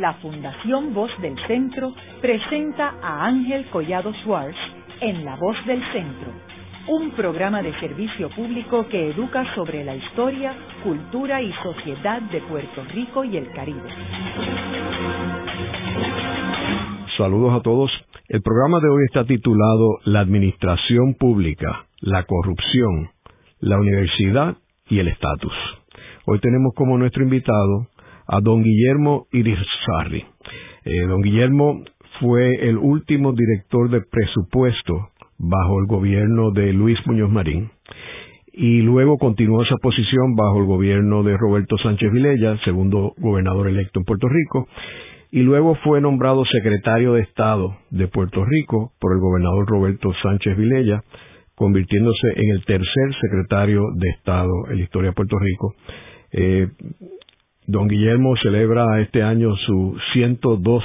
la Fundación Voz del Centro presenta a Ángel Collado Schwartz en La Voz del Centro, un programa de servicio público que educa sobre la historia, cultura y sociedad de Puerto Rico y el Caribe. Saludos a todos. El programa de hoy está titulado La Administración Pública, la Corrupción, la Universidad y el Estatus. Hoy tenemos como nuestro invitado a don Guillermo Irizarry. Eh, don Guillermo fue el último director de presupuesto bajo el gobierno de Luis Muñoz Marín y luego continuó esa posición bajo el gobierno de Roberto Sánchez Vilella, segundo gobernador electo en Puerto Rico, y luego fue nombrado secretario de Estado de Puerto Rico por el gobernador Roberto Sánchez Vilella, convirtiéndose en el tercer secretario de Estado en la historia de Puerto Rico. Eh, Don Guillermo celebra este año su 102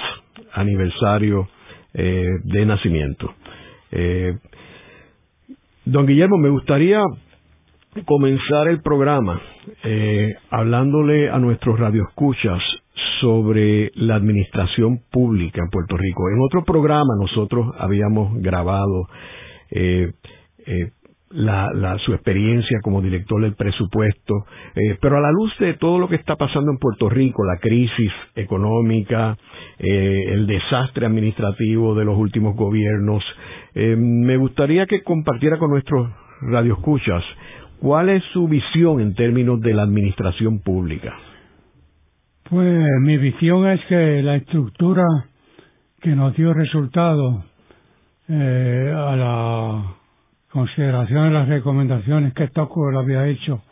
aniversario eh, de nacimiento. Eh, don Guillermo, me gustaría comenzar el programa eh, hablándole a nuestros radioescuchas sobre la administración pública en Puerto Rico. En otro programa nosotros habíamos grabado la, su experiencia como director del presupuesto, eh, pero a la luz de todo lo que está pasando en Puerto Rico, la crisis económica, eh, el desastre administrativo de los últimos gobiernos, eh, me gustaría que compartiera con nuestros radioescuchas cuál es su visión en términos de la administración pública. Pues mi visión es que la estructura que nos dio resultado a la consideración las recomendaciones que Tocqueville había hecho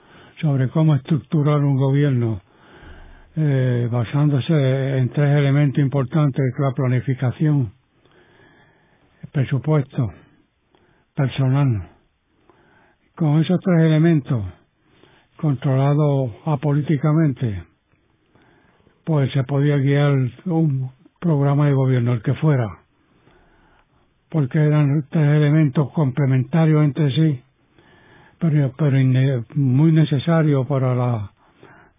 sobre cómo estructurar un gobierno eh, basándose en tres elementos importantes, la planificación, el presupuesto, personal. Con esos tres elementos, controlados apolíticamente, pues se podía guiar un programa de gobierno, el que fuera porque eran tres elementos complementarios entre sí, pero, pero muy necesarios para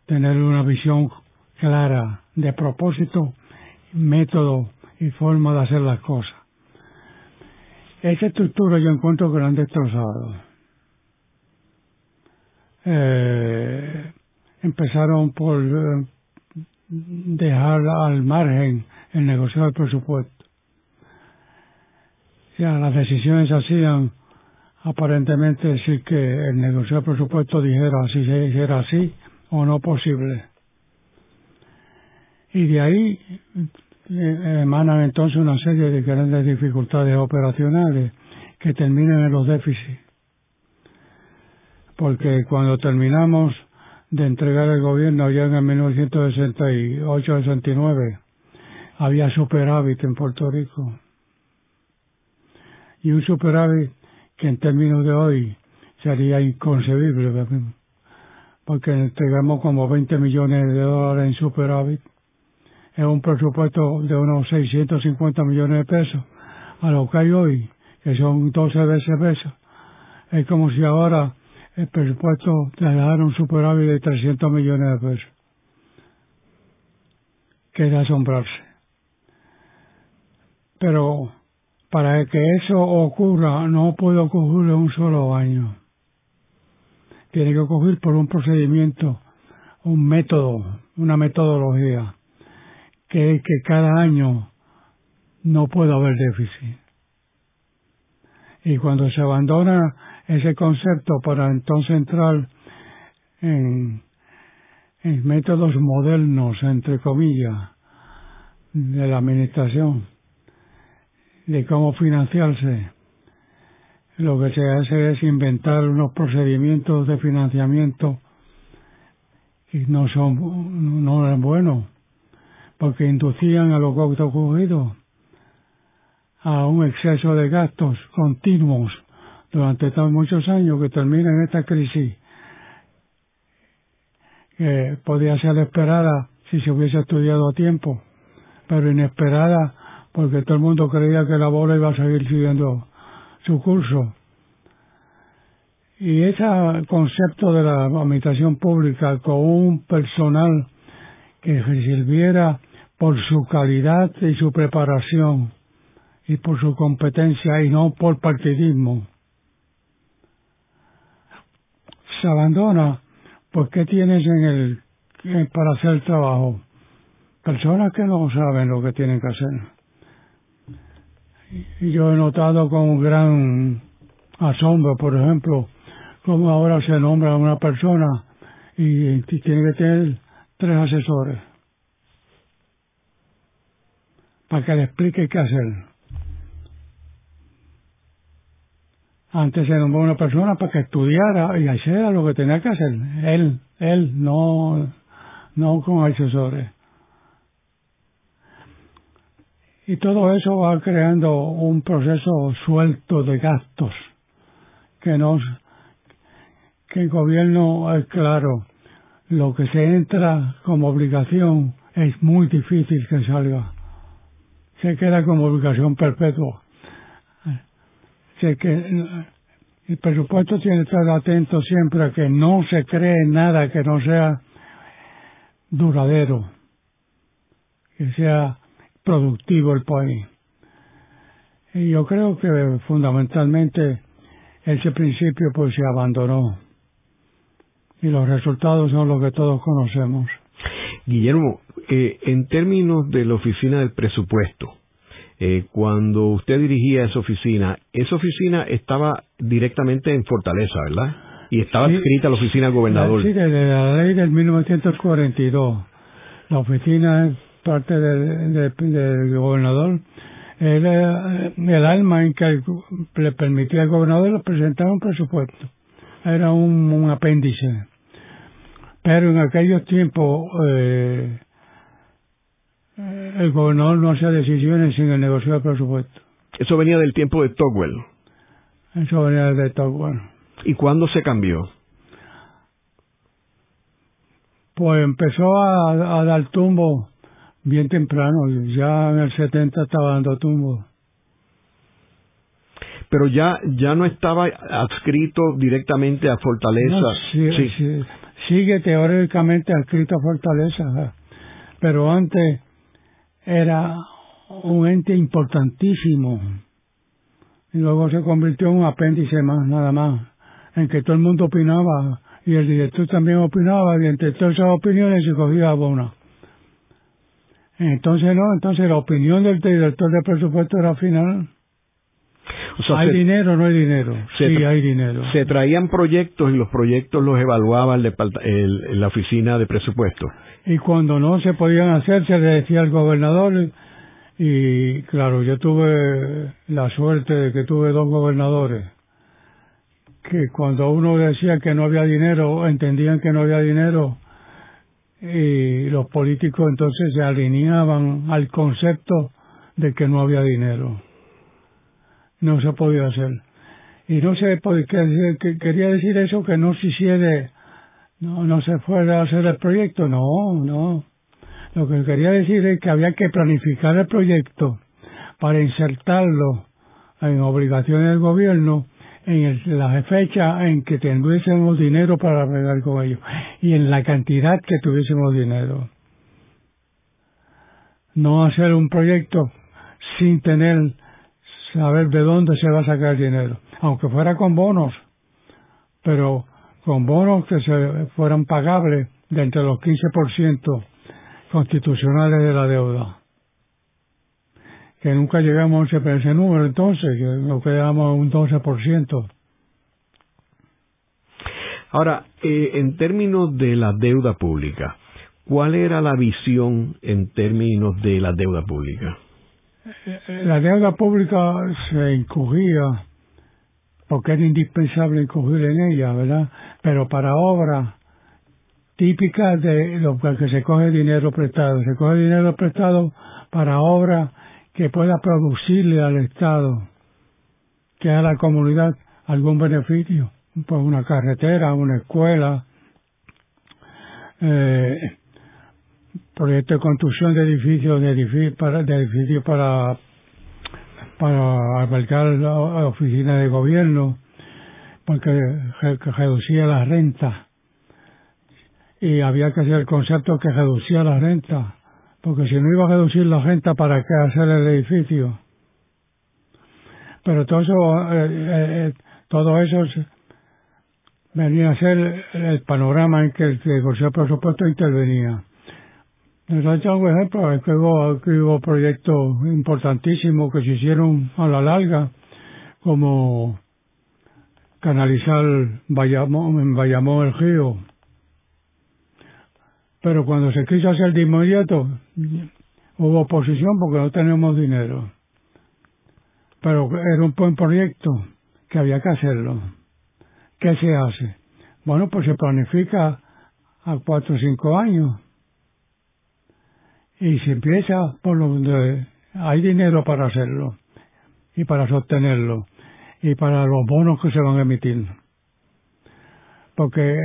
tener una visión clara de propósito, método y forma de hacer las cosas. Esa estructura yo encuentro que la han destrozado. Eh, empezaron por eh, dejar al margen el negocio del presupuesto ya las decisiones se hacían aparentemente decir que el negocio de presupuesto dijera si se era así o no posible. Y de ahí eh, emanan entonces una serie de grandes dificultades operacionales que terminan en los déficits. Porque cuando terminamos de entregar el gobierno ya en el 1968-69, había superávit en Puerto Rico y un superávit que en términos de hoy sería inconcebible, porque entregamos como 20 millones de dólares en superávit. Es un presupuesto de unos 650 millones de pesos, a lo que hay hoy, que son 12 veces pesos. Es como si ahora el presupuesto dejara un superávit de 300 millones de pesos. Que asombrarse. Pero para que eso ocurra no puede ocurrir un solo año. Tiene que ocurrir por un procedimiento, un método, una metodología, que es que cada año no puede haber déficit. Y cuando se abandona ese concepto para entonces entrar en, en métodos modernos, entre comillas, de la administración, de cómo financiarse, lo que se hace es inventar unos procedimientos de financiamiento que no son no eran buenos porque inducían a los ocurrido a un exceso de gastos continuos durante tan muchos años que termina en esta crisis que podía ser esperada si se hubiese estudiado a tiempo, pero inesperada porque todo el mundo creía que la bola iba a seguir siguiendo su curso. Y ese concepto de la administración pública con un personal que sirviera por su calidad y su preparación y por su competencia y no por partidismo. Se abandona, pues ¿qué tienes en el para hacer el trabajo? Personas que no saben lo que tienen que hacer. Yo he notado con gran asombro, por ejemplo, cómo ahora se nombra a una persona y tiene que tener tres asesores para que le explique qué hacer. Antes se nombró una persona para que estudiara y hiciera lo que tenía que hacer. Él, él, no, no con asesores. Y todo eso va creando un proceso suelto de gastos que nos, que el gobierno es claro, lo que se entra como obligación es muy difícil que salga. Se queda como obligación perpetua que el presupuesto tiene que estar atento siempre a que no se cree nada que no sea duradero, que sea productivo el país. Y yo creo que fundamentalmente ese principio pues se abandonó y los resultados son los que todos conocemos. Guillermo, eh, en términos de la oficina del presupuesto, eh, cuando usted dirigía esa oficina, esa oficina estaba directamente en Fortaleza, ¿verdad? Y estaba escrita la oficina del gobernador. Sí, de la ley del 1942. La oficina parte del, gobernador. Era el alma en que le permitía al gobernador presentar un presupuesto. Era un, apéndice. Pero en aquellos tiempos eh, el gobernador no hacía decisiones sin el negocio de presupuesto. Eso venía del tiempo de Togwell. Eso venía de Togwell. ¿Y cuándo se cambió? Pues empezó a, dar tumbo bien temprano. Ya en el 70 estaba dando tumbo. Pero ya ya no estaba adscrito directamente a Fortaleza. sí. sigue teóricamente adscrito a Fortaleza. Pero antes era un ente importantísimo. Y luego se convirtió en un apéndice más, nada más, en que todo el mundo opinaba y el director también opinaba y entre todas esas opiniones se cogía una. Entonces no, entonces la opinión del director de presupuesto era final. ¿Hay dinero o no hay dinero? Sí, hay dinero. Se traían proyectos y los proyectos los evaluaba el, la oficina de presupuesto y cuando no se podían hacer se le decía al gobernador y claro, yo tuve la suerte de que tuve dos gobernadores que cuando uno decía que no había dinero, entendían que no había dinero y los políticos entonces se alineaban al concepto de que no había dinero. No se podía hacer. Y no se podía, quería decir eso que no se hiciera no, no se fue a hacer el proyecto, no, no. Lo que quería decir es que había que planificar el proyecto para insertarlo en obligaciones del gobierno en la fecha en que tuviésemos dinero para arreglar con ellos y en la cantidad que tuviésemos dinero. No hacer un proyecto sin tener, saber de dónde se va a sacar el dinero, aunque fuera con bonos, pero con bonos que se fueran pagables de entre los 15% constitucionales de la deuda. Que nunca llegamos a ese número entonces, que nos quedamos un 12%. Ahora, eh, en términos de la deuda pública, ¿cuál era la visión en términos de la deuda pública? Eh, la deuda pública se encogía porque era indispensable incluir en ella, ¿verdad? Pero para obras típicas de lo que se coge dinero prestado, se coge dinero prestado para obras que pueda producirle al Estado, que a la comunidad algún beneficio, pues una carretera, una escuela, eh, proyecto de construcción de edificios, de edificios para, de edificios para para albergar la oficina de gobierno porque reducía la renta. Y había que hacer el concepto que reducía la renta porque si no iba a reducir la gente, ¿para qué hacer el edificio? Pero todo eso, eh, eh, eh, todo eso venía a ser el panorama en que el, el Consejo de Presupuesto intervenía. Les he un ejemplo, que hubo, que hubo proyectos importantísimos que se hicieron a la larga, como canalizar Bayamón, en Bayamón el río. Pero cuando se quiso hacer de inmediato, hubo oposición porque no tenemos dinero. Pero era un buen proyecto que había que hacerlo. ¿Qué se hace? Bueno, pues se planifica a cuatro o cinco años y se empieza por donde hay dinero para hacerlo y para sostenerlo y para los bonos que se van a emitir. Porque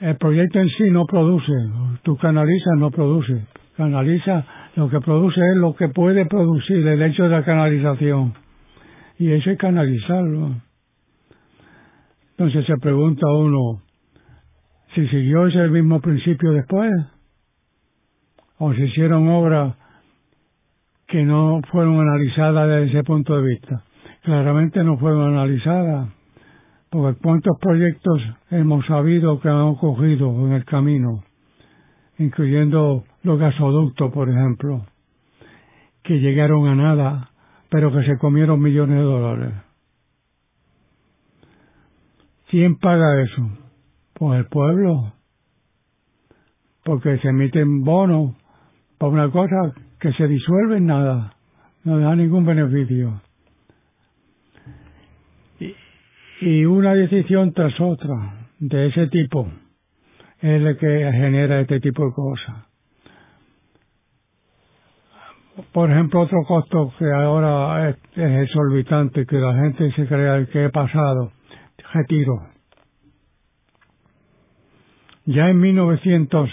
el proyecto en sí no produce, tú canalizas, no produce. Canaliza, lo que produce es lo que puede producir el hecho de la canalización. Y eso es canalizarlo. Entonces se pregunta uno, si siguió ese mismo principio después, o se hicieron obras que no fueron analizadas desde ese punto de vista. Claramente no fueron analizadas, porque cuántos proyectos hemos sabido que han ocurrido en el camino, incluyendo los gasoductos, por ejemplo, que llegaron a nada, pero que se comieron millones de dólares. ¿Quién paga eso? Pues el pueblo, porque se emiten bonos por una cosa que se disuelve en nada, no da ningún beneficio. Y, y una decisión tras otra de ese tipo es la que genera este tipo de cosas. Por ejemplo, otro costo que ahora es, exorbitante, que la gente se crea que he pasado, retiro. Ya en 1900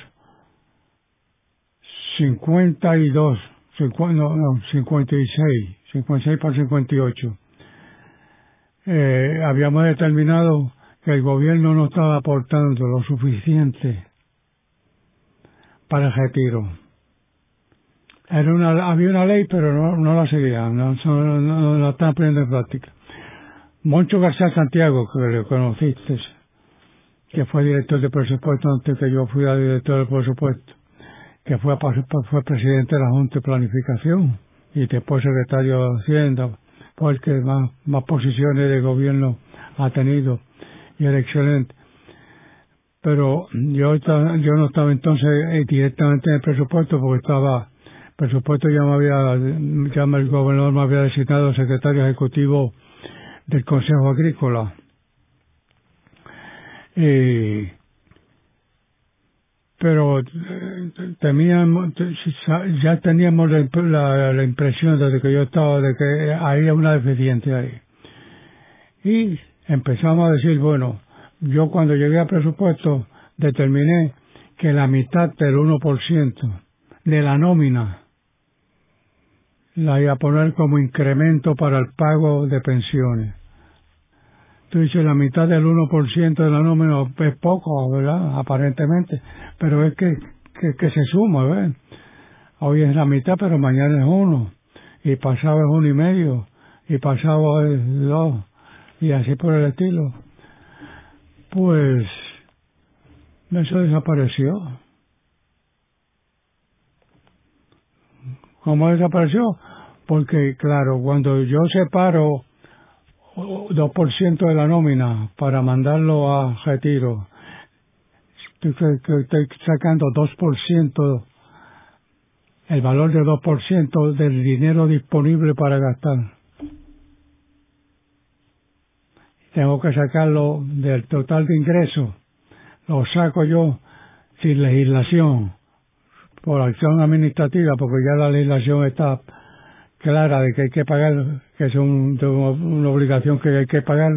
52, 50, no, no, 56, 56 para 58. Eh, habíamos determinado que el gobierno no estaba aportando lo suficiente para el retiro. Era una, había una ley, pero no, no la seguían, no, no, no, la están poniendo en práctica. Moncho García Santiago, que le conociste, que fue director de presupuesto antes que yo fui director de presupuesto, que fue, fue presidente de la Junta de Planificación y después secretario de Hacienda, porque más, más posiciones de gobierno ha tenido y era excelente. Pero yo, yo no estaba entonces eh, directamente en el presupuesto porque estaba, el presupuesto ya me había, ya el gobernador me había designado secretario ejecutivo del Consejo Agrícola. Y pero eh, temíamos, ya teníamos la, la, impresión desde que yo estaba de que había una deficiencia ahí. Y empezamos a decir, bueno, yo cuando llegué al presupuesto determiné que la mitad del 1% de la nómina la iba a poner como incremento para el pago de pensiones tú dices la mitad del 1% de la nómina es poco, ¿verdad? Aparentemente, pero es que, que, se suma, ¿verdad? Hoy es la mitad, pero mañana es uno, y pasado es uno y medio, y pasado es dos, y así por el estilo. Pues eso desapareció. ¿Cómo desapareció? Porque, claro, cuando yo separo 2% de la nómina para mandarlo a retiro. Estoy, estoy sacando 2%, el valor de 2% del dinero disponible para gastar. Tengo que sacarlo del total de ingresos. Lo saco yo sin legislación, por acción administrativa, porque ya la legislación está clara de que hay que pagar, que es un, una obligación que hay que pagar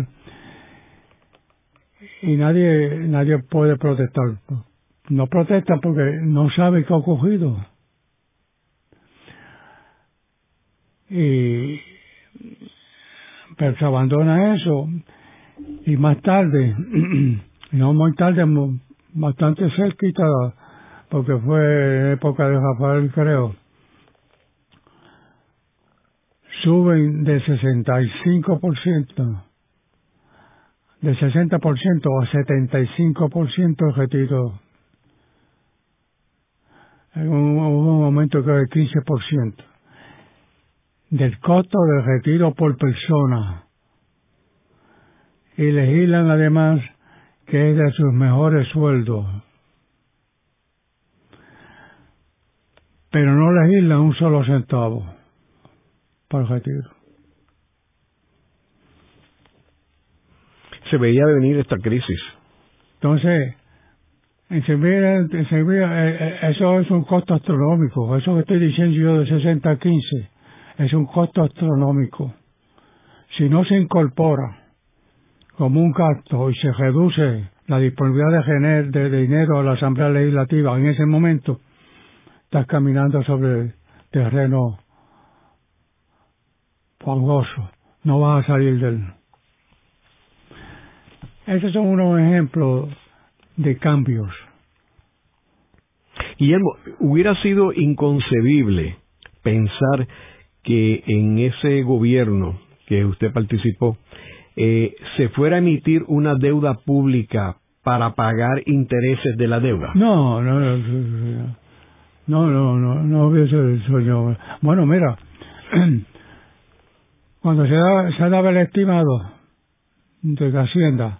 y nadie nadie puede protestar. No protestan porque no sabe qué ha ocurrido. Y pero se abandona eso y más tarde, no muy tarde, bastante cerquita, porque fue época de Rafael, creo, suben de 65%, de 60% a 75% el retiro. En un, un momento que del 15% del costo del retiro por persona. Y legislan además que es de sus mejores sueldos. Pero no legislan un solo centavo para el retiro. Se veía venir esta crisis. Entonces, en Sevilla, eh, eh, eso es un costo astronómico. Eso que estoy diciendo yo de 60 a 15 es un costo astronómico. Si no se incorpora como un gasto y se reduce la disponibilidad de, de dinero a la Asamblea Legislativa en ese momento, estás caminando sobre terreno fangoso. No vas a salir del. Esos son unos ejemplos de cambios. Guillermo, hubiera sido inconcebible pensar que en ese gobierno que usted participó eh, se fuera a emitir una deuda pública para pagar intereses de la deuda. No, no, no, no, no, no, no hubiese sueño. Bueno, mira, cuando se, da, se daba el estimado de Hacienda,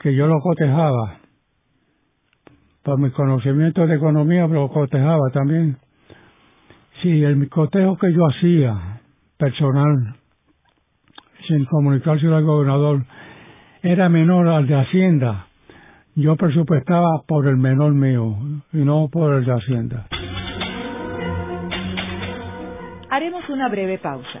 que yo lo cotejaba, por mi conocimiento de economía lo cotejaba también, Sí, el cotejo que yo hacía, personal, sin comunicarse al gobernador, era menor al de Hacienda. Yo presupuestaba por el menor mío y no por el de Hacienda. Haremos una breve pausa,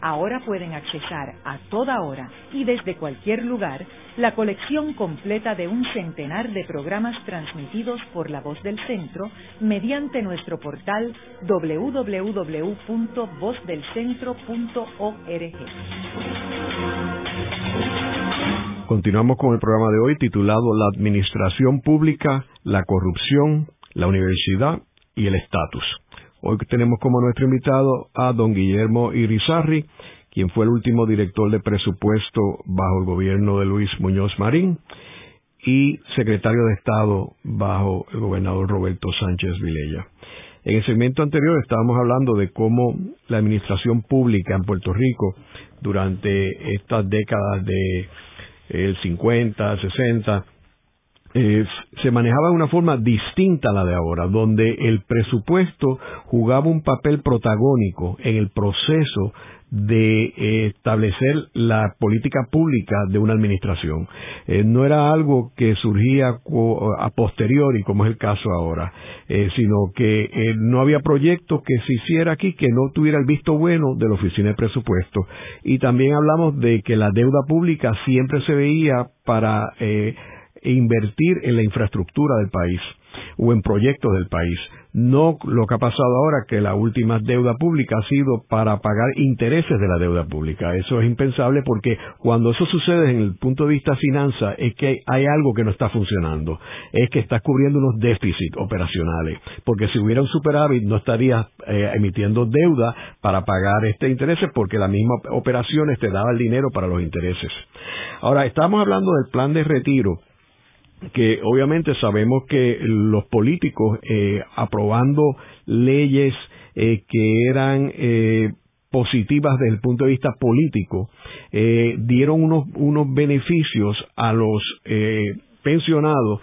Ahora pueden accesar a toda hora y desde cualquier lugar la colección completa de un centenar de programas transmitidos por la voz del centro mediante nuestro portal www.vozdelcentro.org. Continuamos con el programa de hoy titulado La Administración Pública, la Corrupción, la Universidad y el Estatus. Hoy tenemos como nuestro invitado a don Guillermo Irizarri, quien fue el último director de presupuesto bajo el gobierno de Luis Muñoz Marín y secretario de Estado bajo el gobernador Roberto Sánchez Vilella. En el segmento anterior estábamos hablando de cómo la administración pública en Puerto Rico durante estas décadas de el 50, 60, eh, se manejaba de una forma distinta a la de ahora, donde el presupuesto jugaba un papel protagónico en el proceso de eh, establecer la política pública de una administración. Eh, no era algo que surgía a posteriori, como es el caso ahora, sino que no había proyecto que se hiciera aquí que no tuviera el visto bueno de la Oficina de Presupuesto. Y también hablamos de que la deuda pública siempre se veía para e invertir en la infraestructura del país o en proyectos del país. No lo que ha pasado ahora, que la última deuda pública ha sido para pagar intereses de la deuda pública. Eso es impensable porque cuando eso sucede en el punto de vista finanza es que hay algo que no está funcionando. Es que estás cubriendo unos déficits operacionales. Porque si hubiera un superávit no estarías eh, emitiendo deuda para pagar este intereses porque la misma operaciones te daba el dinero para los intereses. Ahora, estamos hablando del plan de retiro que obviamente sabemos que los políticos eh, aprobando leyes eh, que eran eh, positivas desde el punto de vista político dieron unos, unos beneficios a los pensionados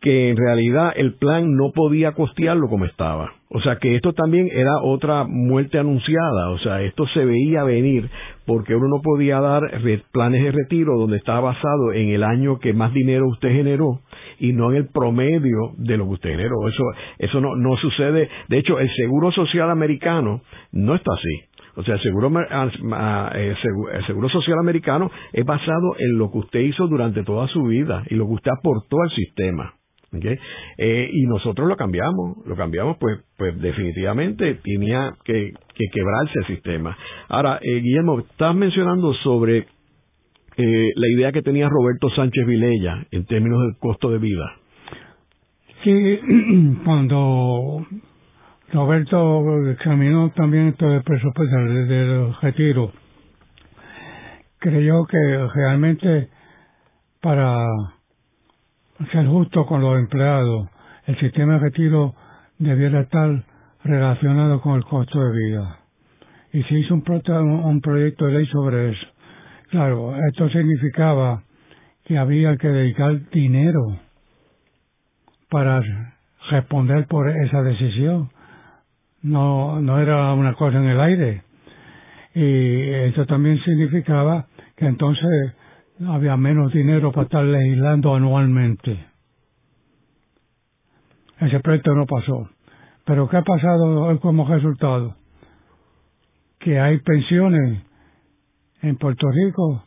que en realidad el plan no podía costearlo como estaba. O sea que esto también era otra muerte anunciada, o sea, esto se veía venir porque uno no podía dar planes de retiro donde estaba basado en el año que más dinero usted generó y no en el promedio de lo que usted generó. Eso, eso no, no sucede. De hecho, el Seguro Social americano no está así. O sea, el seguro, el seguro social americano es basado en lo que usted hizo durante toda su vida y lo que usted aportó al sistema. Eh, y nosotros lo cambiamos, lo cambiamos pues, pues definitivamente tenía que, quebrarse el sistema. Ahora, eh, Guillermo, estás mencionando sobre eh, la idea que tenía Roberto Sánchez Vilella en términos del costo de vida. Sí, cuando Roberto examinó también esto del presupuesto del retiro, creyó que realmente para ser justo con los empleados, el sistema de retiro debiera estar relacionado con el costo de vida. Y se hizo un, un proyecto de ley sobre eso. Claro, esto significaba que había que dedicar dinero para responder por esa decisión. No, no era una cosa en el aire. Y eso también significaba que entonces había menos dinero para estar legislando anualmente. Ese proyecto no pasó. Pero ¿qué ha pasado como resultado? Que hay pensiones en Puerto Rico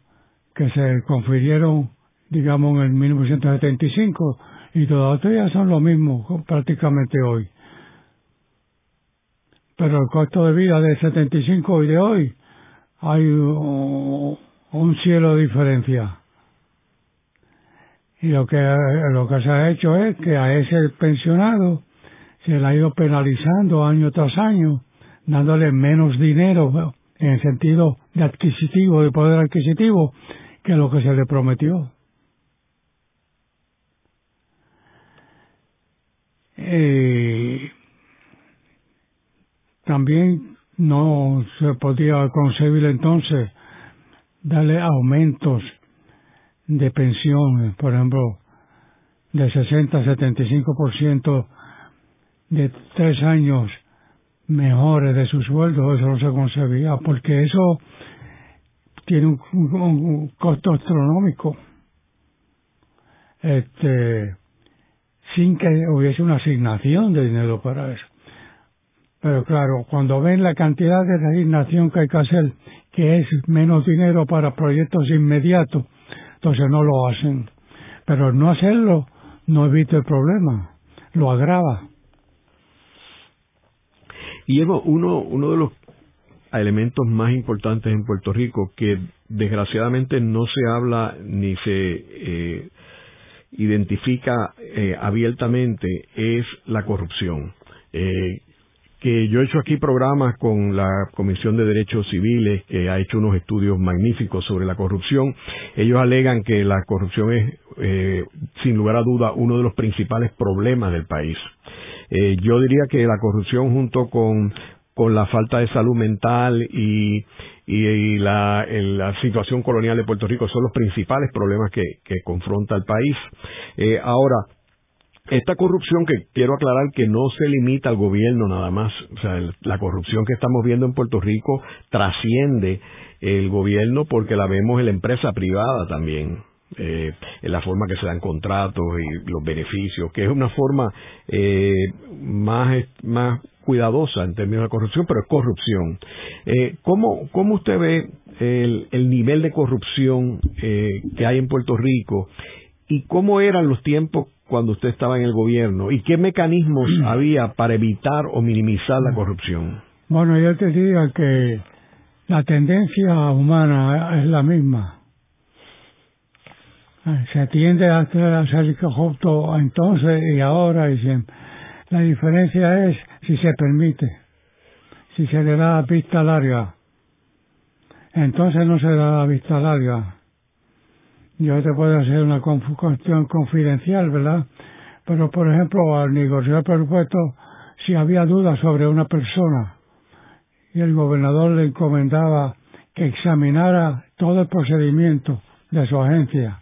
que se confirieron, digamos, en el 1975 y todavía son lo mismo prácticamente hoy. Pero el costo de vida de 75 y de hoy hay un cielo de diferencia. Y lo que, lo que se ha hecho es que a ese pensionado se le ha ido penalizando año tras año, dándole menos dinero en el sentido de adquisitivo, de poder adquisitivo, que lo que se le prometió. Eh, también no se podía concebir entonces darle aumentos de pensiones, por ejemplo, de 60 a 75% de tres años mejores de su sueldo, eso no se concebía, porque eso tiene un costo astronómico. Este, sin que hubiese una asignación de dinero para eso. Pero claro, cuando ven la cantidad de asignación que hay que hacer que es menos dinero para proyectos inmediatos, entonces no lo hacen. Pero no hacerlo no evita el problema, lo agrava. Evo, uno, uno de los elementos más importantes en Puerto Rico que desgraciadamente no se habla ni se eh, identifica eh, abiertamente es la corrupción. Eh, que yo he hecho aquí programas con la Comisión de Derechos Civiles, que ha hecho unos estudios magníficos sobre la corrupción. Ellos alegan que la corrupción es, eh, sin lugar a duda, uno de los principales problemas del país. Eh, yo diría que la corrupción junto con, con la falta de salud mental y, y, la, la, situación colonial de Puerto Rico son los principales problemas que, que confronta el país. Eh, ahora, esta corrupción que quiero aclarar que no se limita al gobierno nada más, o sea, la corrupción que estamos viendo en Puerto Rico trasciende el gobierno porque la vemos en la empresa privada también. Eh, en la forma que se dan contratos y los beneficios, que es una forma eh, más, más cuidadosa en términos de corrupción, pero es corrupción. Eh, ¿cómo, ¿Cómo usted ve el, el nivel de corrupción eh, que hay en Puerto Rico y cómo eran los tiempos cuando usted estaba en el gobierno y qué mecanismos había para evitar o minimizar la corrupción? Bueno, yo te diría que la tendencia humana es la misma. Se tiende a ser corrupto entonces y ahora y siempre. La diferencia es si se permite, si se le da vista larga. Entonces no se da vista larga yo te puedo hacer una cuestión confidencial, ¿verdad? Pero, por ejemplo, al negociar presupuesto, si había dudas sobre una persona y el gobernador le encomendaba que examinara todo el procedimiento de su agencia,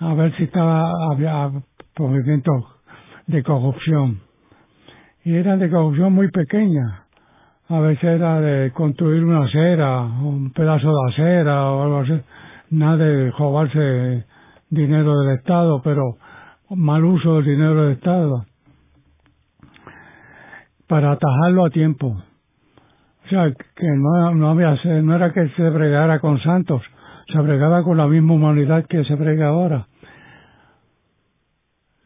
a ver si estaba había movimientos de corrupción. Y eran de corrupción muy pequeña. A veces era de construir una acera, un pedazo de acera o algo así nada de robarse dinero del Estado, pero mal uso del dinero del Estado para atajarlo a tiempo. O sea, que no, no, había, no era que se bregara con santos, se bregaba con la misma humanidad que se brega ahora.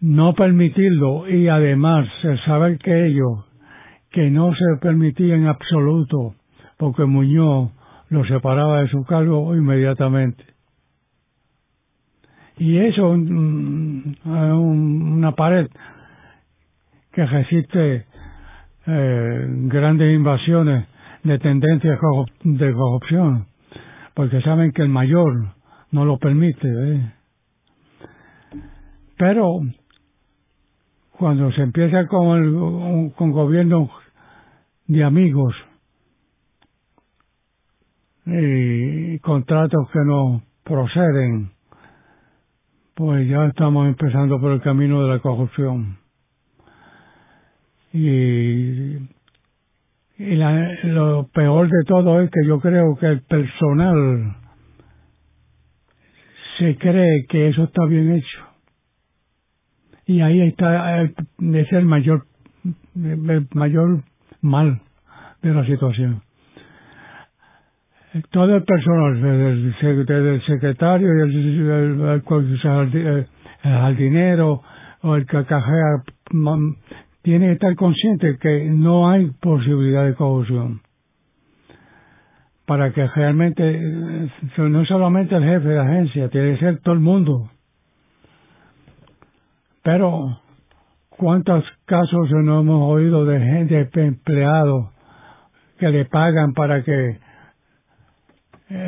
No permitirlo y además saber que ellos, que no se permitía en absoluto, porque Muñoz lo separaba de su cargo inmediatamente. Y eso es una pared que resiste eh, grandes invasiones de tendencias de corrupción, porque saben que el mayor no lo permite. Pero cuando se empieza con, el, con gobiernos de amigos y contratos que no proceden, pues ya estamos empezando por el camino de la corrupción. Y, y lo peor de todo es que yo creo que el personal se cree que eso está bien hecho. Y ahí está, es el mayor, el mayor mal de la situación. Todo el personal, desde el secretario y el, el, jardinero o el que tiene que estar consciente que no hay posibilidad de corrupción. Para que realmente, eh, no solamente el jefe de la agencia, tiene que ser todo el mundo. Pero, ¿cuántos casos no hemos oído de gente empleado que le pagan para que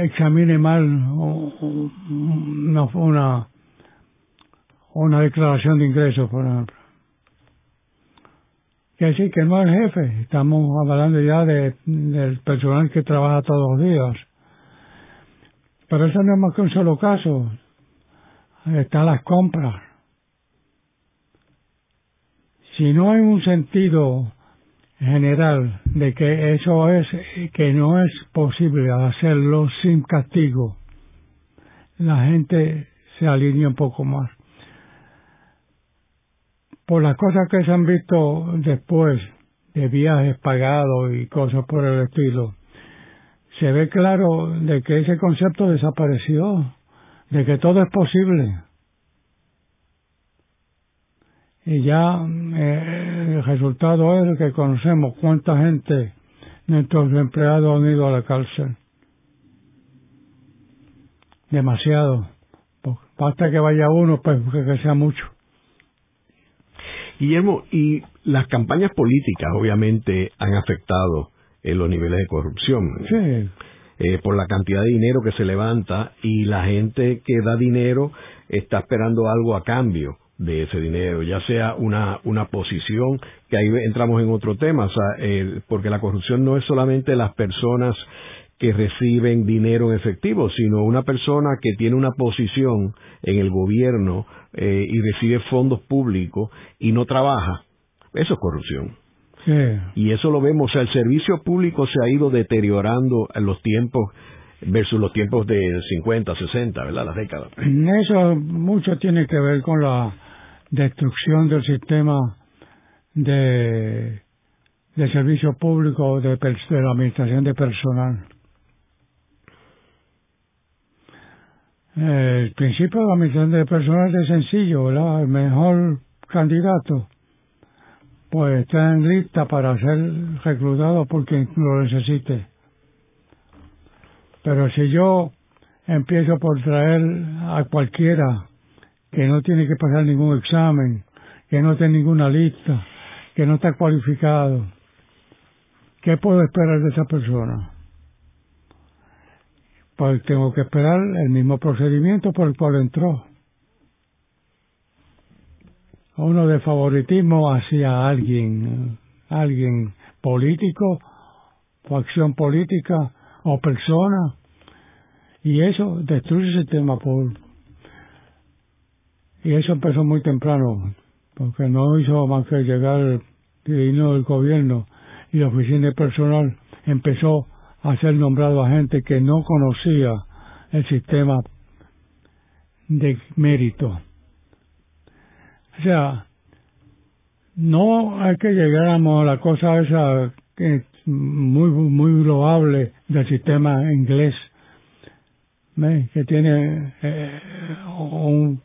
examine mal una, una, una declaración de ingresos, por ejemplo? que decir que no es jefe, estamos hablando ya de, del personal que trabaja todos los días. Pero eso no es más que un solo caso. Están las compras. Si no hay un sentido general de que eso es, que no es posible hacerlo sin castigo, la gente se alinea un poco más por las cosas que se han visto después de viajes pagados y cosas por el estilo, se ve claro de que ese concepto desapareció, de que todo es posible. Y ya eh, el resultado es que conocemos cuánta gente de nuestros empleados han ido a la cárcel. Demasiado. Basta que vaya uno, pues que sea mucho. Guillermo, y las campañas políticas obviamente han afectado en los niveles de corrupción. Sí. Eh, por la cantidad de dinero que se levanta y la gente que da dinero está esperando algo a cambio de ese dinero, ya sea una, una posición, que ahí entramos en otro tema, o sea, porque la corrupción no es solamente las personas que reciben dinero en efectivo, sino una persona que tiene una posición en el gobierno eh, y recibe fondos públicos y no trabaja, eso es corrupción. Y eso lo vemos, o sea, el servicio público se ha ido deteriorando en los tiempos versus los tiempos de 50, 60, ¿verdad? Las décadas. Eso mucho tiene que ver con la destrucción del sistema de, de servicio público de, de la administración de personal. El principio de la misión de personal es sencillo. El mejor candidato, pues está en lista para ser reclutado por quien lo necesite. Pero si yo empiezo por traer a cualquiera que no tiene que pasar ningún examen, que no tiene ninguna lista, que no está cualificado, ¿qué puedo esperar de esa persona? pues tengo que esperar el mismo procedimiento por el cual entró. Uno de favoritismo hacia alguien, alguien político, o acción política, o persona, y eso destruye el sistema por y eso empezó muy temprano, porque no hizo más que llegar el dinero del gobierno y la oficina de personal empezó a ser nombrado a gente que no conocía el sistema de mérito. O sea, no hay que llegar a la cosa esa que muy muy loable del sistema inglés que tiene eh, un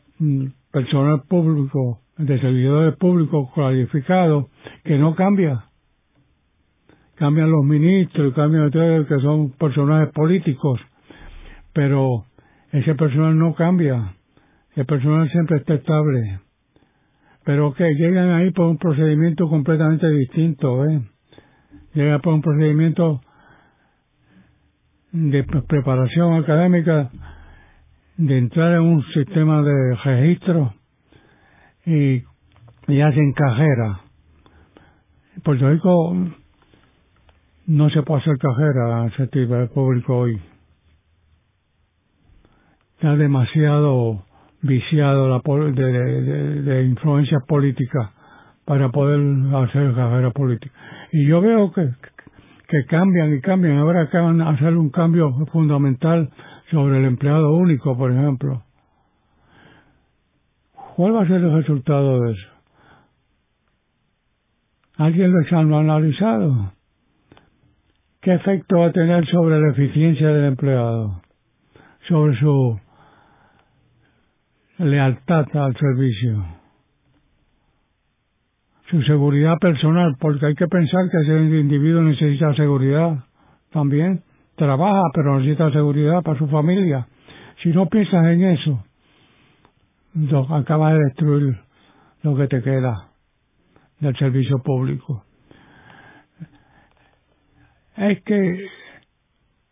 personal público de servidores públicos cualificados que no cambia. Cambian los ministros cambian ustedes que son personajes políticos. Pero ese personal no cambia. El personal siempre está estable. Pero que llegan ahí por un procedimiento completamente distinto ¿eh? llega por un procedimiento de preparación académica de entrar en un sistema de registro y, y hacen cajera. En Puerto Rico no se puede hacer cajera ese tipo de público hoy. Está demasiado viciado la, de, de, de influencia política para poder hacer cajera política. Y yo veo que, que cambian y cambian. Ahora acaban de hacer un cambio fundamental sobre el empleado único, por ejemplo. ¿Cuál va a ser el resultado de eso? ¿Alguien lo ha analizado? ¿Qué efecto va a tener sobre la eficiencia del empleado? Sobre su lealtad al servicio su seguridad personal, porque hay que pensar que ese individuo necesita seguridad también. Trabaja, pero necesita seguridad para su familia. Si no piensas en eso, acabas de destruir lo que te queda del servicio público. Es que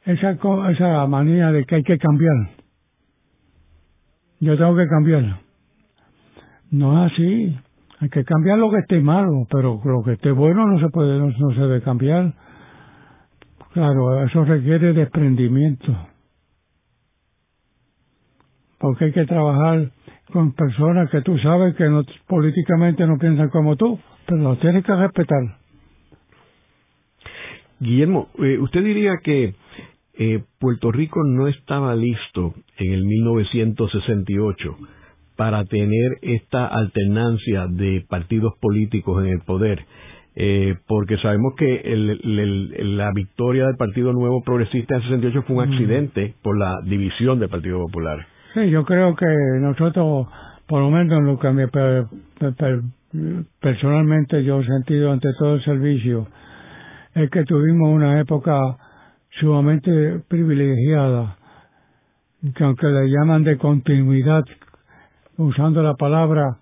esa, esa manía de que hay que cambiar, yo tengo que cambiar, no es así. Hay que cambiar lo que esté malo, pero lo que esté bueno no se puede, no, se debe cambiar. Claro, eso requiere desprendimiento. Porque hay que trabajar con personas que tú sabes que no, políticamente no piensan como tú, pero los tienes que respetar. Guillermo, eh, usted diría que eh, Puerto Rico no estaba listo en el 1968 para tener esta alternancia de partidos políticos en el poder. Eh, porque sabemos que el, la victoria del Partido Nuevo Progresista en 68 fue un accidente por la división del Partido Popular. Sí, yo creo que nosotros, por lo menos lo que me, personalmente yo he sentido ante todo el servicio, es que tuvimos una época sumamente privilegiada, que aunque le llaman de continuidad usando la palabra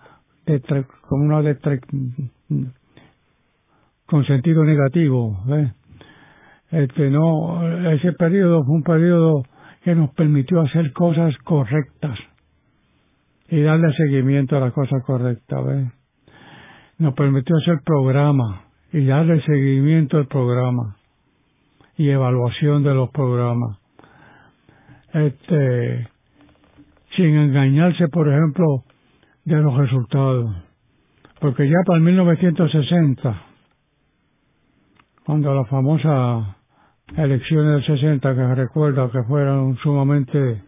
de como una de con sentido negativo. Este no, ese periodo fue un periodo que nos permitió hacer cosas correctas y darle seguimiento a las cosas correctas. Nos permitió hacer programa y darle seguimiento al programa y evaluación de los programas. Este, sin engañarse, por ejemplo, de los resultados. Porque ya para el 1960, cuando las famosas elecciones del 60, que recuerda que fueron sumamente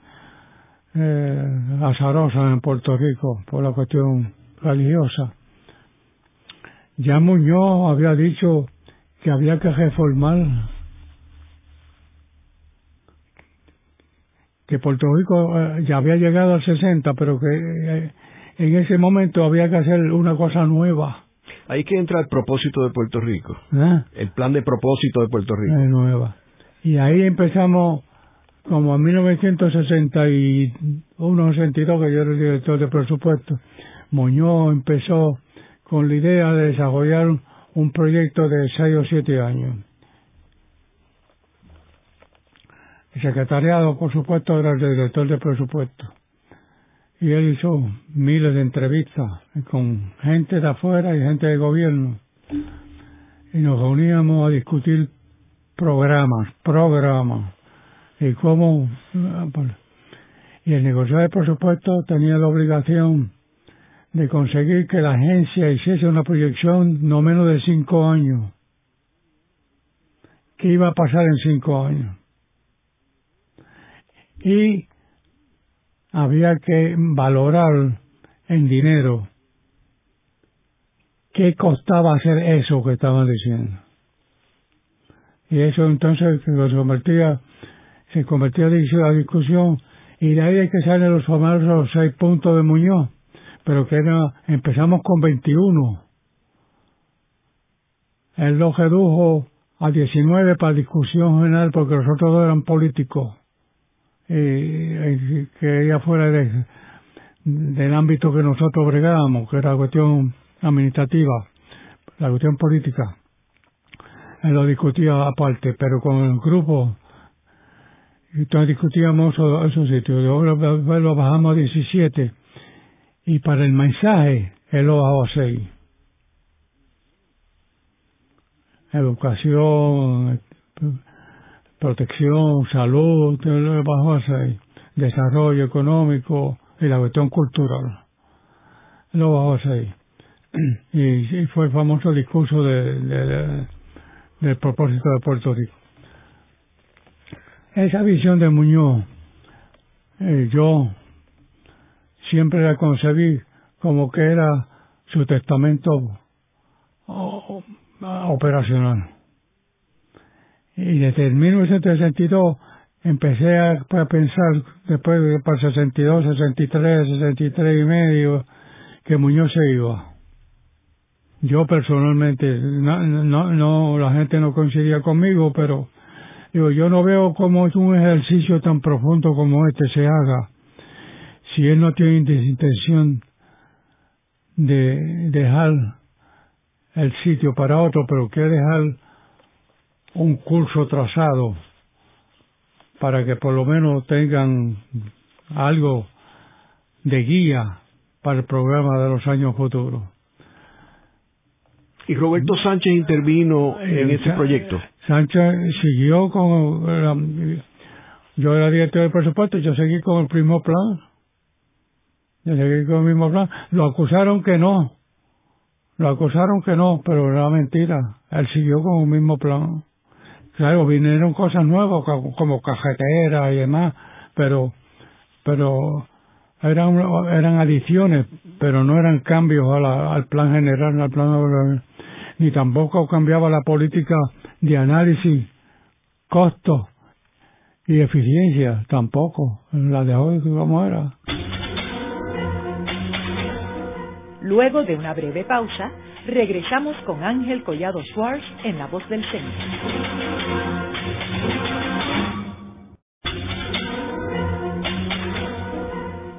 eh, azarosas en Puerto Rico por la cuestión religiosa, ya Muñoz había dicho que había que reformar que Puerto Rico eh, ya había llegado al 60, pero que eh, en ese momento había que hacer una cosa nueva. Ahí que entra el propósito de Puerto Rico. ¿Eh? El plan de propósito de Puerto Rico. nueva. Y ahí empezamos como en 1961, 62, que yo era el director de presupuesto. Muñoz empezó con la idea de desarrollar un proyecto de 6 o 7 años El secretariado, por supuesto, era el director de presupuesto. Y él hizo miles de entrevistas con gente de afuera y gente de gobierno. Y nos reuníamos a discutir programas, programas. Y cómo. Y el negociador de presupuesto tenía la obligación de conseguir que la agencia hiciese una proyección no menos de cinco años. ¿Qué iba a pasar en cinco años? y había que valorar en dinero qué costaba hacer eso que estaban diciendo. Y eso entonces se convertía, se convertía a discusión y de ahí hay que salir los famosos seis puntos de Muñoz, pero que era, empezamos con 21. Él lo redujo a 19 para discusión general porque los otros dos eran políticos y, que ella fuera de, del ámbito que nosotros bregábamos, que era la cuestión administrativa, la cuestión política. Él lo discutía aparte, pero con el grupo, entonces discutíamos esos, sitios. Después lo bajamos a 17 y para el mensaje él lo bajó a 6. Educación, protección, salud, lo bajó a 6. Desarrollo económico y la cuestión cultural. Lo bajó a 6. Y, fue el famoso discurso de del propósito de Puerto Rico. Esa visión de Muñoz, eh, yo siempre la concebí como que era su testamento operacional. Y desde 1962 empecé a, pensar, después de para 62, 63, 63 y medio, que Muñoz se iba. Yo personalmente, no, no, la gente no coincidía conmigo, pero digo, yo no veo cómo es un ejercicio tan profundo como este se haga. Si él no tiene intención de dejar el sitio para otro, pero quiere dejar un curso trazado para que por lo menos tengan algo de guía para el programa de los años futuros. ¿Y Roberto Sánchez intervino en ese proyecto? Sánchez siguió con... yo era director del presupuesto, yo seguí con el mismo plan. Yo seguí con el mismo plan. Lo acusaron que no. Lo acusaron que no, pero era mentira. Él siguió con el mismo plan. Claro, vinieron cosas nuevas como cajetera y demás, pero pero eran eran adiciones, pero no eran cambios al plan general, al plan ni tampoco cambiaba la política de análisis, costos y eficiencia, tampoco, la de hoy como era. Luego de una breve pausa, regresamos con Ángel Collado Schwartz en La Voz del Centro.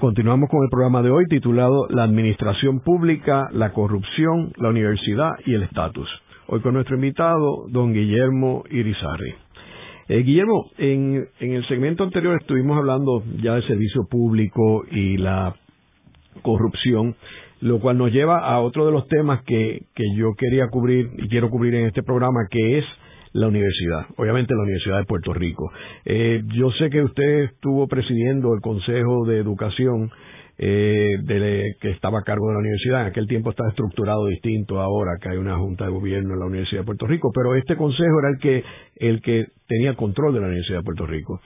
Continuamos con el programa de hoy titulado La Administración Pública, la Corrupción, la Universidad y el Estatus. Hoy con nuestro invitado, don Guillermo Irizarri. Eh, Guillermo, en, el segmento anterior estuvimos hablando ya del servicio público y la corrupción, lo cual nos lleva a otro de los temas que, que yo quería cubrir y quiero cubrir en este programa, que es la universidad, obviamente la Universidad de Puerto Rico. Eh, yo sé que usted estuvo presidiendo el Consejo de Educación eh, que estaba a cargo de la universidad. En aquel tiempo está estructurado distinto ahora que hay una junta de gobierno en la Universidad de Puerto Rico, pero este consejo era el que el que tenía control de la Universidad de Puerto Rico.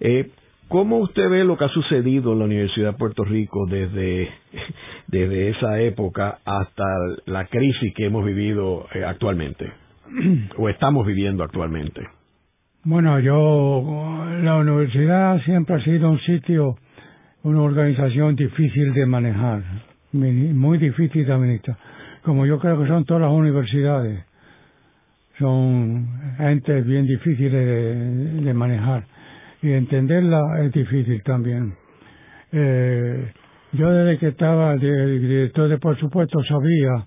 Eh, ¿Cómo usted ve lo que ha sucedido en la Universidad de Puerto Rico desde, desde esa época hasta la crisis que hemos vivido eh, actualmente o estamos viviendo actualmente? Bueno, yo, la universidad siempre ha sido un sitio una organización difícil de manejar, muy difícil de administrar, como yo creo que son todas las universidades. Son entes bien difíciles de, manejar y entenderla es difícil también. Eh, yo desde que estaba director de por supuesto sabía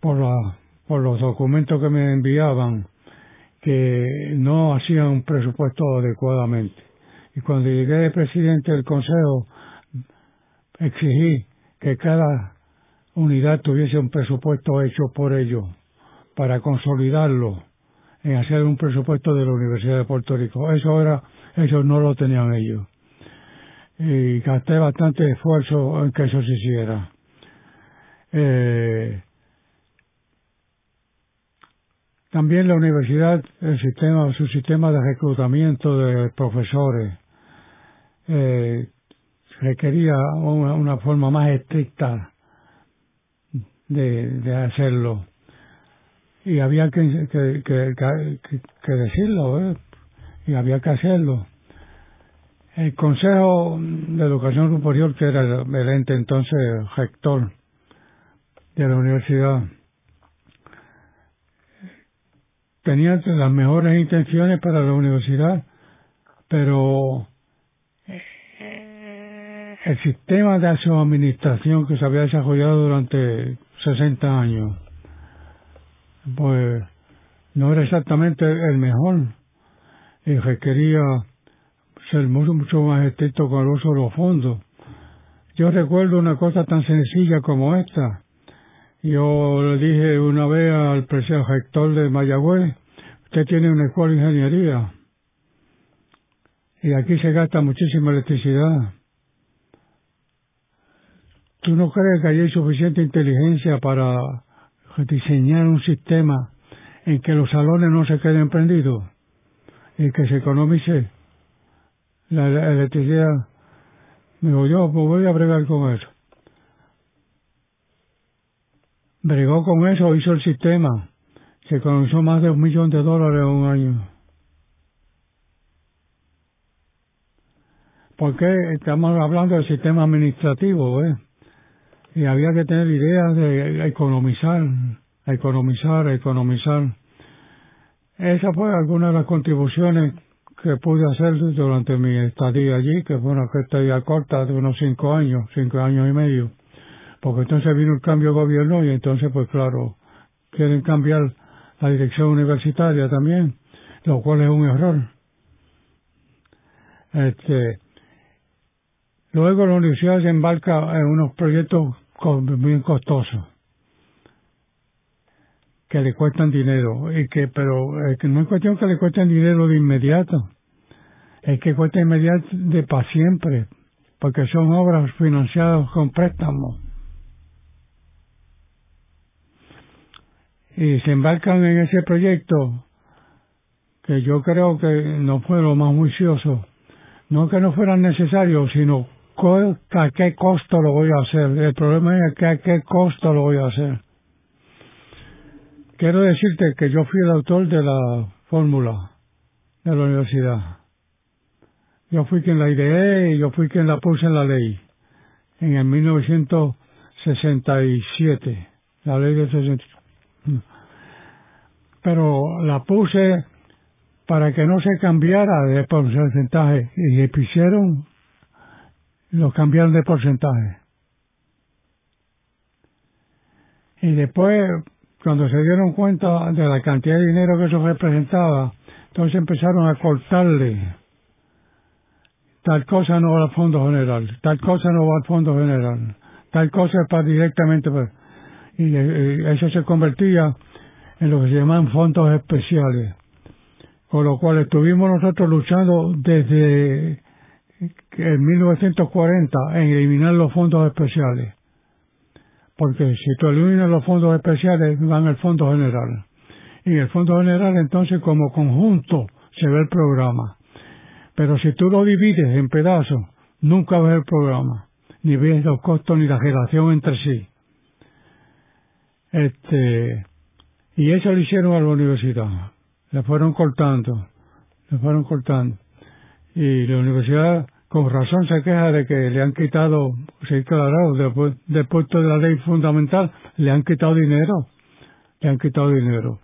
por, la, por los documentos que me enviaban que no hacían un presupuesto adecuadamente y cuando llegué de presidente del Consejo, exigí que cada unidad tuviese un presupuesto hecho por ellos para consolidarlo en hacer un presupuesto de la Universidad de Puerto Rico. Eso era, eso no lo tenían ellos. y gasté bastante esfuerzo en que eso se hiciera. Eh, también la universidad, el sistema, su sistema de reclutamiento de profesores, eh, requería una, forma más estricta de, de hacerlo. Y había que, que, que, que decirlo, ¿eh? y había que hacerlo. El Consejo de Educación Superior, que era el, ente entonces rector de la universidad, tenía las mejores intenciones para la universidad, pero el sistema de su administración que se había desarrollado durante 60 años, pues no era exactamente el mejor y requería ser mucho, mucho más estricto con el uso de los fondos. Yo recuerdo una cosa tan sencilla como esta. Yo le dije una vez al presidente rector de Mayagüez, usted tiene una escuela de ingeniería y aquí se gasta muchísima electricidad. ¿Tú no crees que hay suficiente inteligencia para diseñar un sistema en que los salones no se queden prendidos y que se economice la, electricidad? Me digo, yo pues voy a bregar con eso. Bregó con eso, hizo el sistema. Se economizó más de un millón de dólares en un año. Porque estamos hablando del sistema administrativo, ¿eh? y había que tener ideas de economizar, economizar, economizar. Esa fue alguna de las contribuciones que pude hacer durante mi estadía allí, que fue una estadía corta de unos cinco años, cinco años y medio, porque entonces vino el cambio de gobierno y entonces, pues claro, quieren cambiar la dirección universitaria también, lo cual es un error. Este, luego la universidad se embarca en unos proyectos muy costoso que le cuestan dinero y que pero es que no es cuestión que le cuesten dinero de inmediato es que cuesta inmediato de para siempre porque son obras financiadas con préstamos y se embarcan en ese proyecto que yo creo que no fue lo más juicioso no que no fuera necesario sino a qué costo lo voy a hacer. El problema es que a qué costo lo voy a hacer. Quiero decirte que yo fui el autor de la fórmula de la universidad. Yo fui quien la ideé y yo fui quien la puse en la ley. En el 1967. La ley de 67. Pero la puse para que no se cambiara de porcentaje y pusieron lo cambiaron de porcentaje. Y después, cuando se dieron cuenta de la cantidad de dinero que eso representaba, entonces empezaron a cortarle. Tal cosa no va al fondo general, tal cosa no va al fondo general, tal cosa para directamente. Para, y eso se convertía en lo que se llaman fondos especiales. Con lo cual estuvimos nosotros luchando desde en 1940 en eliminar los fondos especiales. Porque si tú eliminas los fondos especiales, van al fondo general. Y el fondo general, entonces, como conjunto, se ve el programa. Pero si tú lo divides en pedazos, nunca ves el programa, ni ves los costos ni la relación entre sí. Este, y eso lo hicieron a la universidad. Le fueron cortando, le fueron cortando. Y la universidad con razón se queja de que le han quitado, sí, claro, después, después de la ley fundamental, le han quitado dinero, le han quitado dinero.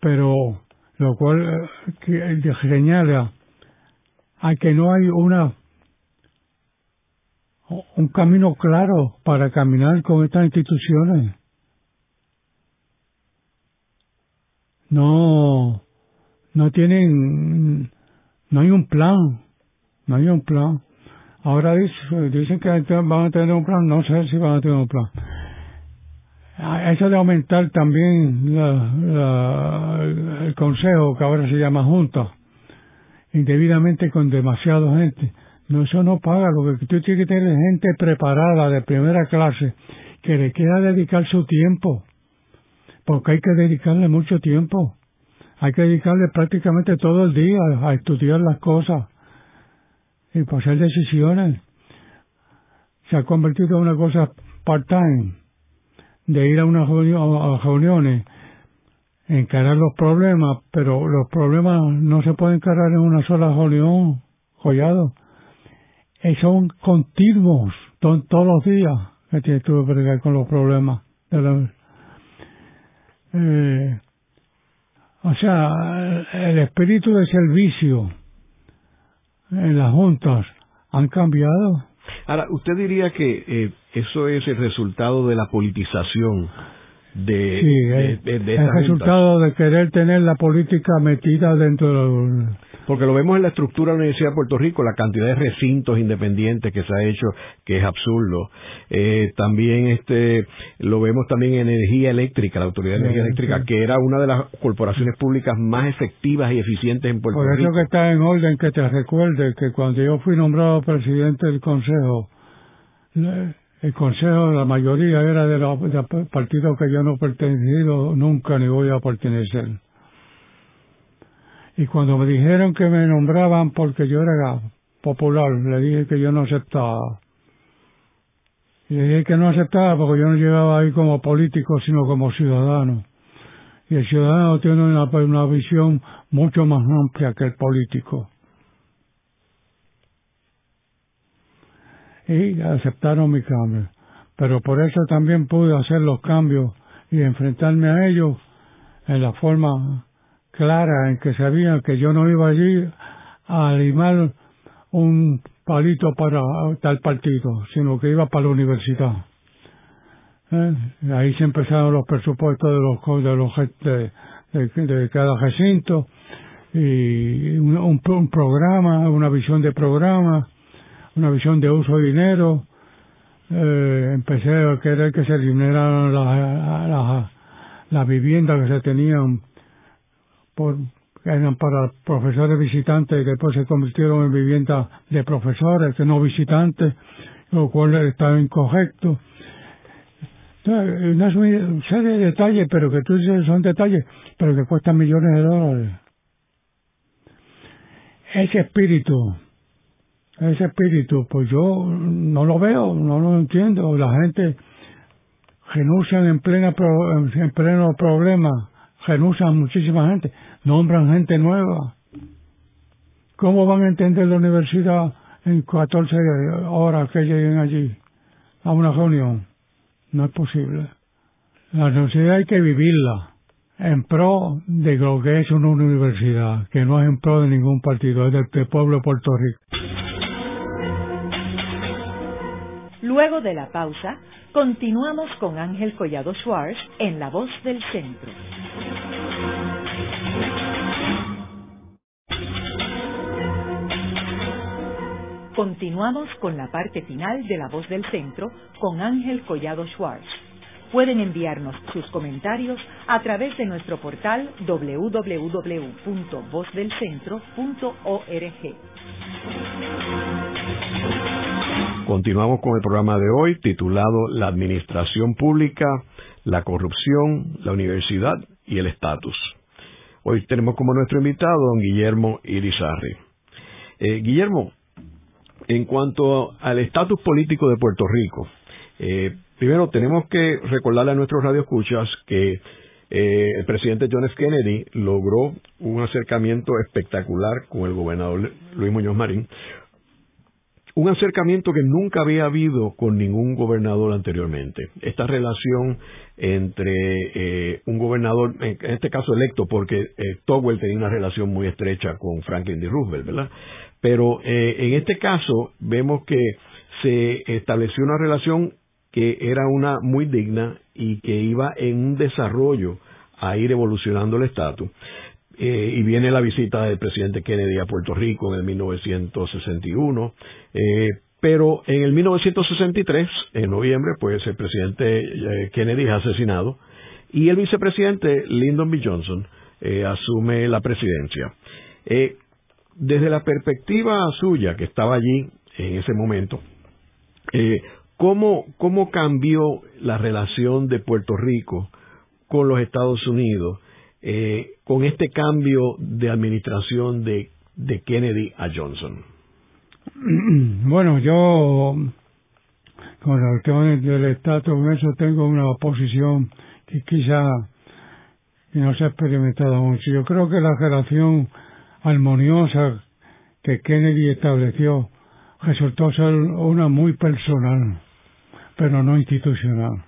Pero lo cual eh, señala a que no hay una un camino claro para caminar con estas instituciones. No, no tienen, no hay un plan no hay un plan. Ahora dicen que van a tener un plan, no sé si van a tener un plan. Eso de aumentar también el consejo, que ahora se llama junta, indebidamente con demasiada gente. No, eso no paga. Lo que tú tienes que tener gente preparada de primera clase que le quiera dedicar su tiempo. Porque hay que dedicarle mucho tiempo. Hay que dedicarle prácticamente todo el día a estudiar las cosas y para hacer decisiones. Se ha convertido en una cosa part-time, de ir a unas reuniones, encarar los problemas, pero los problemas no se pueden encarar en una sola reunión, joyado. Y son continuos, son todos los días que tienes que bregar con los problemas. De eh, o sea, el espíritu de servicio en las juntas han cambiado. Ahora, ¿usted diría que eh, eso es el resultado de la politización de, sí, el resultado de querer tener la política metida dentro de porque lo vemos en la estructura de la Universidad de Puerto Rico la cantidad de recintos independientes que se ha hecho que es absurdo. Eh, también este lo vemos también en energía eléctrica la autoridad de energía eléctrica que era una de las corporaciones públicas más efectivas y eficientes en Puerto Rico por eso que está en orden que te recuerde que cuando yo fui nombrado presidente del consejo el consejo, la mayoría era de los partidos que yo no he pertenecido nunca ni voy a pertenecer. Y cuando me dijeron que me nombraban porque yo era popular, le dije que yo no aceptaba. Y le dije que no aceptaba porque yo no llegaba ahí como político, sino como ciudadano. Y el ciudadano tiene una, una visión mucho más amplia que el político. y aceptaron mi cambio. Pero por eso también pude hacer los cambios y enfrentarme a ellos en la forma clara en que sabían que yo no iba allí a limar un palito para tal partido, sino que iba para la universidad. ¿Eh? Ahí se empezaron los presupuestos de los de los de, cada recinto y un, programa, una visión de programa una visión de uso de dinero. Eh, empecé a querer que se eliminaran las la, viviendas que se tenían por eran para profesores visitantes y después se convirtieron en viviendas de profesores, que no visitantes, lo cual estaba incorrecto. Una serie de detalles, pero que tú dices son detalles, pero que cuestan millones de dólares. Ese espíritu ese espíritu, pues yo no lo veo, no lo entiendo. La gente renuncian en, plena en pleno problema, renuncian muchísima gente, nombran gente nueva. ¿Cómo van a entender la universidad en 14 horas que lleguen allí a una reunión? No es posible. La universidad hay que vivirla en pro de lo que es una universidad, que no es en pro de ningún partido, es del pueblo de Puerto Rico. Luego de la pausa, continuamos con Ángel Collado Schwartz en La Voz del Centro. Continuamos con la parte final de La Voz del Centro con Ángel Collado Schwartz. Pueden enviarnos sus comentarios a través de nuestro portal www.vozdelcentro.org. Continuamos con el programa de hoy titulado La Administración Pública, la Corrupción, la Universidad y el Estatus. Hoy tenemos como nuestro invitado don Guillermo Irizarri. Eh, Guillermo, en cuanto al estatus político de Puerto Rico, eh, primero tenemos que recordarle a nuestros radioescuchas que eh, el presidente John F. Kennedy logró un acercamiento espectacular con el gobernador Luis Muñoz Marín, un acercamiento que nunca había habido con ningún gobernador anteriormente. Esta relación entre eh, un gobernador, en este caso electo, porque eh, Togwell tenía una relación muy estrecha con Franklin D. Roosevelt, ¿verdad? Pero eh, en este caso vemos que se estableció una relación que era una muy digna y que iba en un desarrollo a ir evolucionando el estatus. Eh, y viene la visita del presidente Kennedy a Puerto Rico en el 1961. Eh, pero en el 1963, en noviembre, pues el presidente Kennedy es asesinado y el vicepresidente Lyndon B. Johnson asume la presidencia. Desde la perspectiva suya, que estaba allí en ese momento. Eh, ¿cómo, ¿Cómo cambió la relación de Puerto Rico con los Estados Unidos eh, con este cambio de administración de, de Kennedy a Johnson? Bueno, yo con el tema del estatus, eso tengo una posición que quizá no se ha experimentado mucho. Yo creo que la relación armoniosa que Kennedy estableció resultó ser una muy personal, pero no institucional.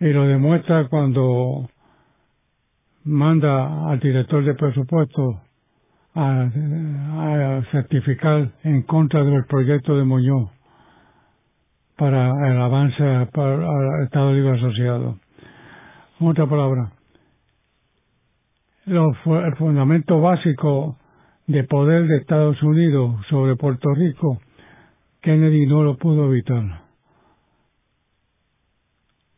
Y lo demuestra cuando manda al director de presupuesto a, certificar en contra del proyecto de Muñoz para el avance para el Estado Libre Asociado. Otra palabra, el fundamento básico de poder de Estados Unidos sobre Puerto Rico, Kennedy no lo pudo evitar.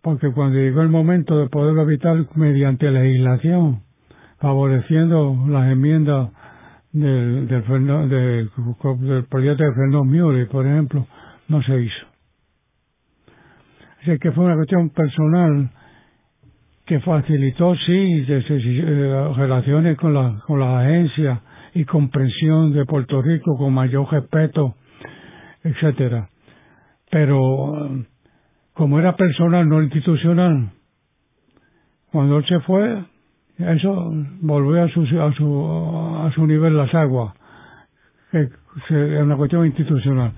Porque cuando llegó el momento de poderlo evitar mediante legislación, favoreciendo las enmiendas del, del, del, proyecto de Fernando Miure, por ejemplo, no se hizo. Así que fue una cuestión personal que facilitó, sí, eh, relaciones con la, con la agencia y comprensión de Puerto Rico con mayor respeto, etcétera. Pero como era personal, no institucional, cuando él se fue, eso volvió a su, a su, a su nivel las aguas. Es una cuestión institucional.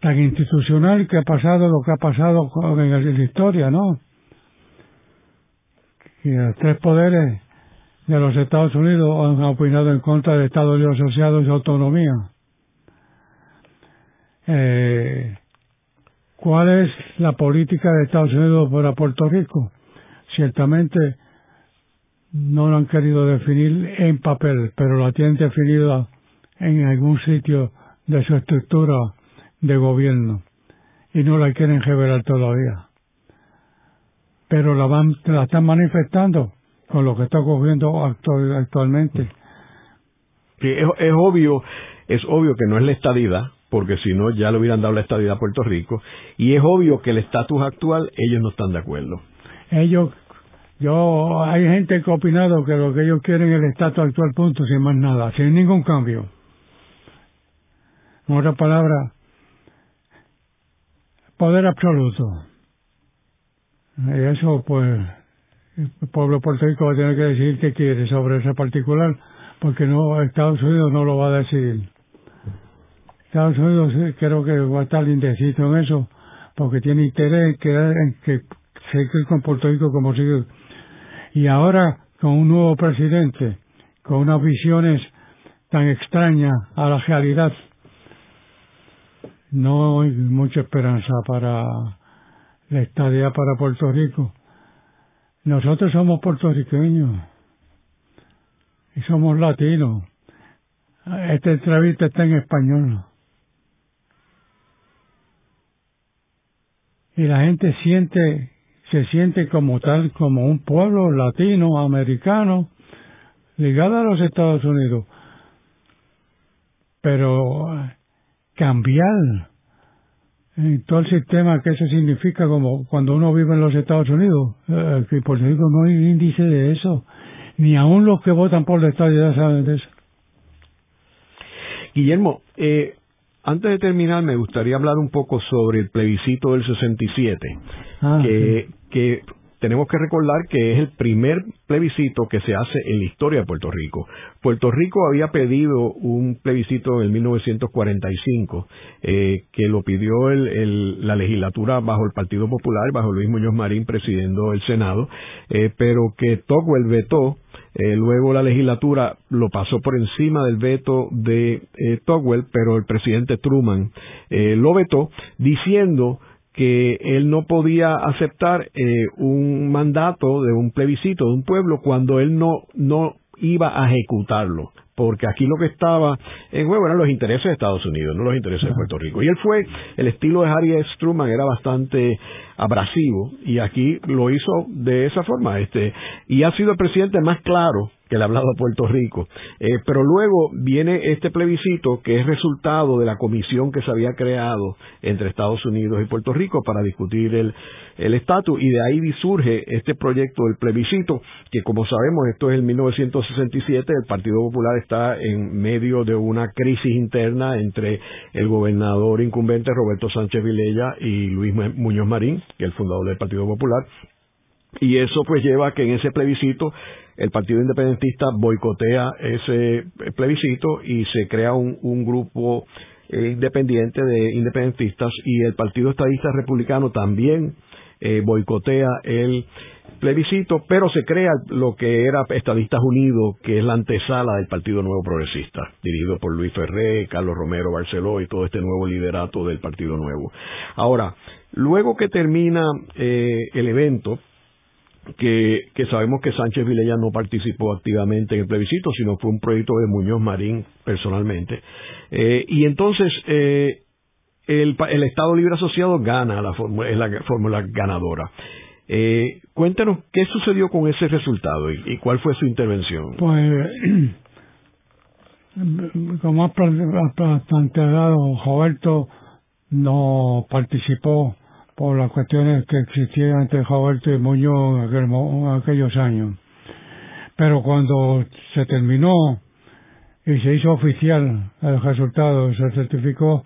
Tan institucional que ha pasado lo que ha pasado en la historia, ¿no? Que los tres poderes de los Estados Unidos han opinado en contra del Estado Libre Asociado y autonomía. Eh, ¿Cuál es la política de Estados Unidos para Puerto Rico? Ciertamente no lo han querido definir en papel, pero la tienen definida en algún sitio de su estructura de gobierno y no la quieren revelar todavía. Pero la, van, la están manifestando con lo que está ocurriendo actualmente. es, es, obvio, es obvio que no es la estadidad, porque si no ya le hubieran dado la estadidad a Puerto Rico, y es obvio que el estatus actual ellos no están de acuerdo. Ellos yo, hay gente que ha opinado que lo que ellos quieren es el estatus actual, punto, sin más nada, sin ningún cambio. En otra palabra, poder absoluto. Eso, pues, el pueblo de Puerto Rico va a tener que decidir qué quiere sobre ese particular, porque no Estados Unidos no lo va a decidir. Estados Unidos creo que va a estar indeciso en eso, porque tiene interés en que, seguir con Puerto Rico como sigue y ahora, con un nuevo presidente, con unas visiones tan extrañas a la realidad, no hay mucha esperanza para la estadía para Puerto Rico. Nosotros somos puertorriqueños y somos latinos. Esta entrevista está en español. Y la gente siente se siente como tal, como un pueblo latinoamericano ligado a los Estados Unidos. Pero eh, cambiar en todo el sistema que eso significa como cuando uno vive en los Estados Unidos, eh, que por ejemplo no hay índice de eso, ni aún los que votan por la estadía saben de eso. Guillermo, eh, antes de terminar, me gustaría hablar un poco sobre el plebiscito del 67, ah, que, que tenemos que recordar que es el primer plebiscito que se hace en la historia de Puerto Rico. Puerto Rico había pedido un plebiscito en 1945, eh, que lo pidió el, la legislatura bajo el Partido Popular, bajo Luis Muñoz Marín presidiendo el Senado, eh, pero que Togwell vetó eh, luego la legislatura lo pasó por encima del veto de eh, Togwell, pero el presidente Truman eh, lo vetó diciendo que él no podía aceptar eh, un mandato de un plebiscito de un pueblo cuando él no, no iba a ejecutarlo porque aquí lo que estaba en juego eran los intereses de Estados Unidos, no los intereses de Puerto Rico. Y él fue, el estilo de Harry S. Truman era bastante abrasivo y aquí lo hizo de esa forma, este, y ha sido el presidente más claro que le ha hablado a Puerto Rico. Eh, pero luego viene este plebiscito que es resultado de la comisión que se había creado entre Estados Unidos y Puerto Rico para discutir el estatus y de ahí surge este proyecto del plebiscito que como sabemos esto es el 1967, el Partido Popular está en medio de una crisis interna entre el gobernador incumbente Roberto Sánchez Vilella y Luis Muñoz Marín, que es el fundador del Partido Popular, y eso pues lleva a que en ese plebiscito el Partido Independentista boicotea ese plebiscito y se crea un, grupo eh, independiente de independentistas y el Partido Estadista Republicano también eh, boicotea el plebiscito, pero se crea lo que era Estadistas Unidos, que es la antesala del Partido Nuevo Progresista, dirigido por Luis Ferré, Carlos Romero Barceló y todo este nuevo liderato del Partido Nuevo. Ahora, luego que termina eh, el evento, que, sabemos que Sánchez Vilella no participó activamente en el plebiscito, sino fue un proyecto de Muñoz Marín personalmente. Eh, y entonces eh, el, Estado Libre Asociado gana, la fórmula, es la fórmula ganadora. Eh, cuéntanos qué sucedió con ese resultado y, cuál fue su intervención. Pues, como ha planteado, Roberto no participó por las cuestiones que existían entre Roberto y Muñoz en, aquellos años. Pero cuando se terminó y se hizo oficial el resultado, se certificó,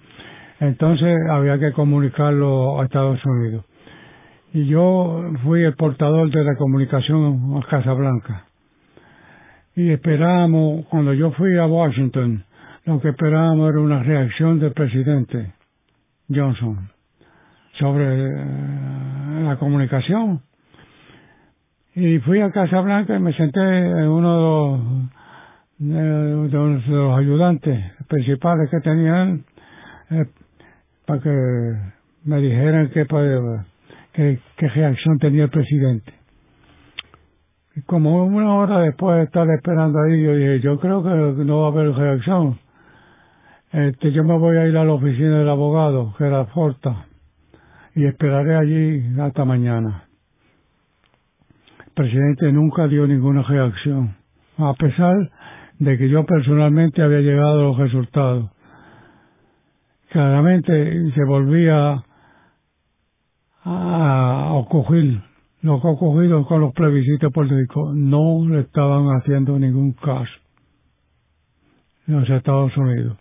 entonces había que comunicarlo a Estados Unidos. Y yo fui el portador de la comunicación a Casablanca. Y esperábamos, cuando yo fui a Washington, lo que esperábamos era una reacción del presidente Johnson sobre eh, la comunicación. Y fui a Casa Blanca y me senté en uno de los, los ayudantes principales que tenían eh, para que me dijeran qué, qué, qué reacción tenía el presidente. Y como una hora después de estar esperando ahí, yo dije, yo creo que no va a haber reacción. Este, yo me voy a ir a la oficina del abogado, que era Forta y esperaré allí hasta mañana. El presidente nunca dio ninguna reacción, a pesar de que yo personalmente había llegado a los resultados. Claramente se volvía a ocurrir lo que con los plebiscitos políticos. No le estaban haciendo ningún caso en los Estados Unidos.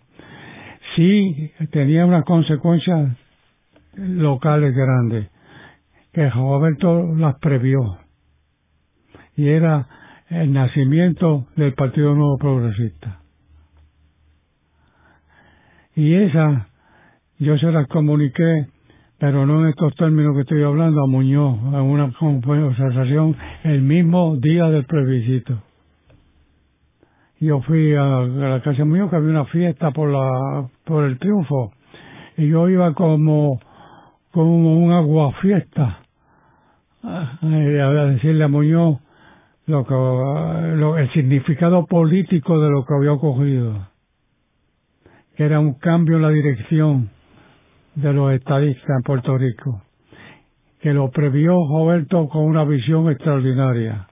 Sí tenía unas consecuencias locales grandes, que Roberto las previó. Y era el nacimiento del Partido Nuevo Progresista. Y esa yo se las comuniqué, pero no en estos términos que estoy hablando, a Muñoz, en una conversación el mismo día del plebiscito. Yo fui a, la casa de Muñoz, que había una fiesta por, la, por el triunfo, y yo iba como como un aguafiesta a decirle a Muñoz lo que, lo, el significado político de lo que había ocurrido, que era un cambio en la dirección de los estadistas en Puerto Rico, que lo previó Roberto con una visión extraordinaria.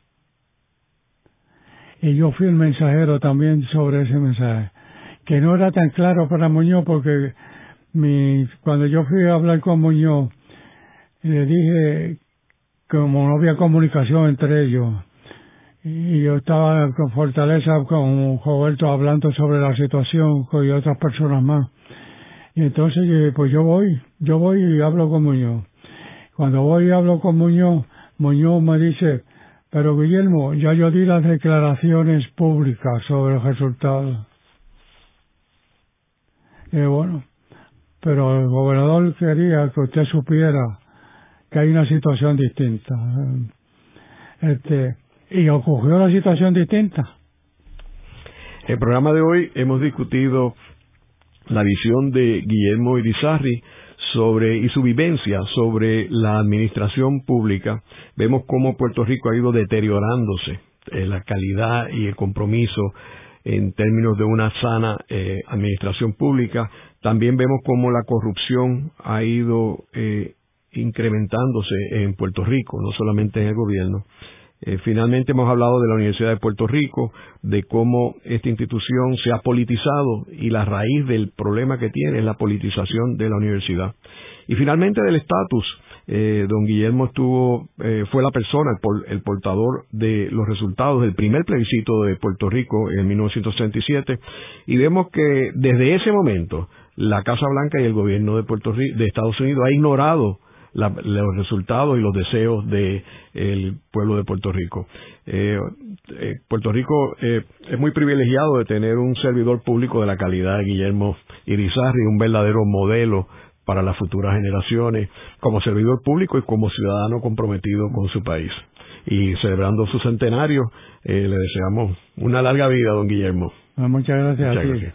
Y yo fui el mensajero también sobre ese mensaje, que no era tan claro para Muñoz porque mi, cuando yo fui a hablar con Muñoz, le dije como no había comunicación entre ellos, y yo estaba con Fortaleza con Roberto hablando sobre la situación y otras personas más. Y entonces, pues yo voy, yo voy y hablo con Muñoz. Cuando voy y hablo con Muñoz, Muñoz me dice, pero Guillermo, ya yo di las declaraciones públicas sobre el resultado. Y bueno, pero el gobernador quería que usted supiera que hay una situación distinta. Este, y ocurrió la situación distinta. En el programa de hoy hemos discutido la visión de Guillermo Irizarri sobre y su vivencia sobre la administración pública. Vemos cómo Puerto Rico ha ido deteriorándose eh, la calidad y el compromiso en términos de una sana eh, administración pública. También vemos cómo la corrupción ha ido eh, incrementándose en Puerto Rico, no solamente en el gobierno. Eh, finalmente hemos hablado de la Universidad de Puerto Rico, de cómo esta institución se ha politizado y la raíz del problema que tiene es la politización de la universidad. Y finalmente del estatus. Eh, don Guillermo estuvo, eh, fue la persona, el, portador de los resultados del primer plebiscito de Puerto Rico en 1967 y vemos que desde ese momento la Casa Blanca y el gobierno de Puerto Rico, de Estados Unidos ha ignorado los resultados y los deseos del pueblo de Puerto Rico. Eh, eh, Puerto Rico eh, es muy privilegiado de tener un servidor público de la calidad de Guillermo Irizarri, un verdadero modelo para las futuras generaciones, como servidor público y como ciudadano comprometido con su país. Y celebrando su centenario, le deseamos una larga vida, don Guillermo. Muchas gracias.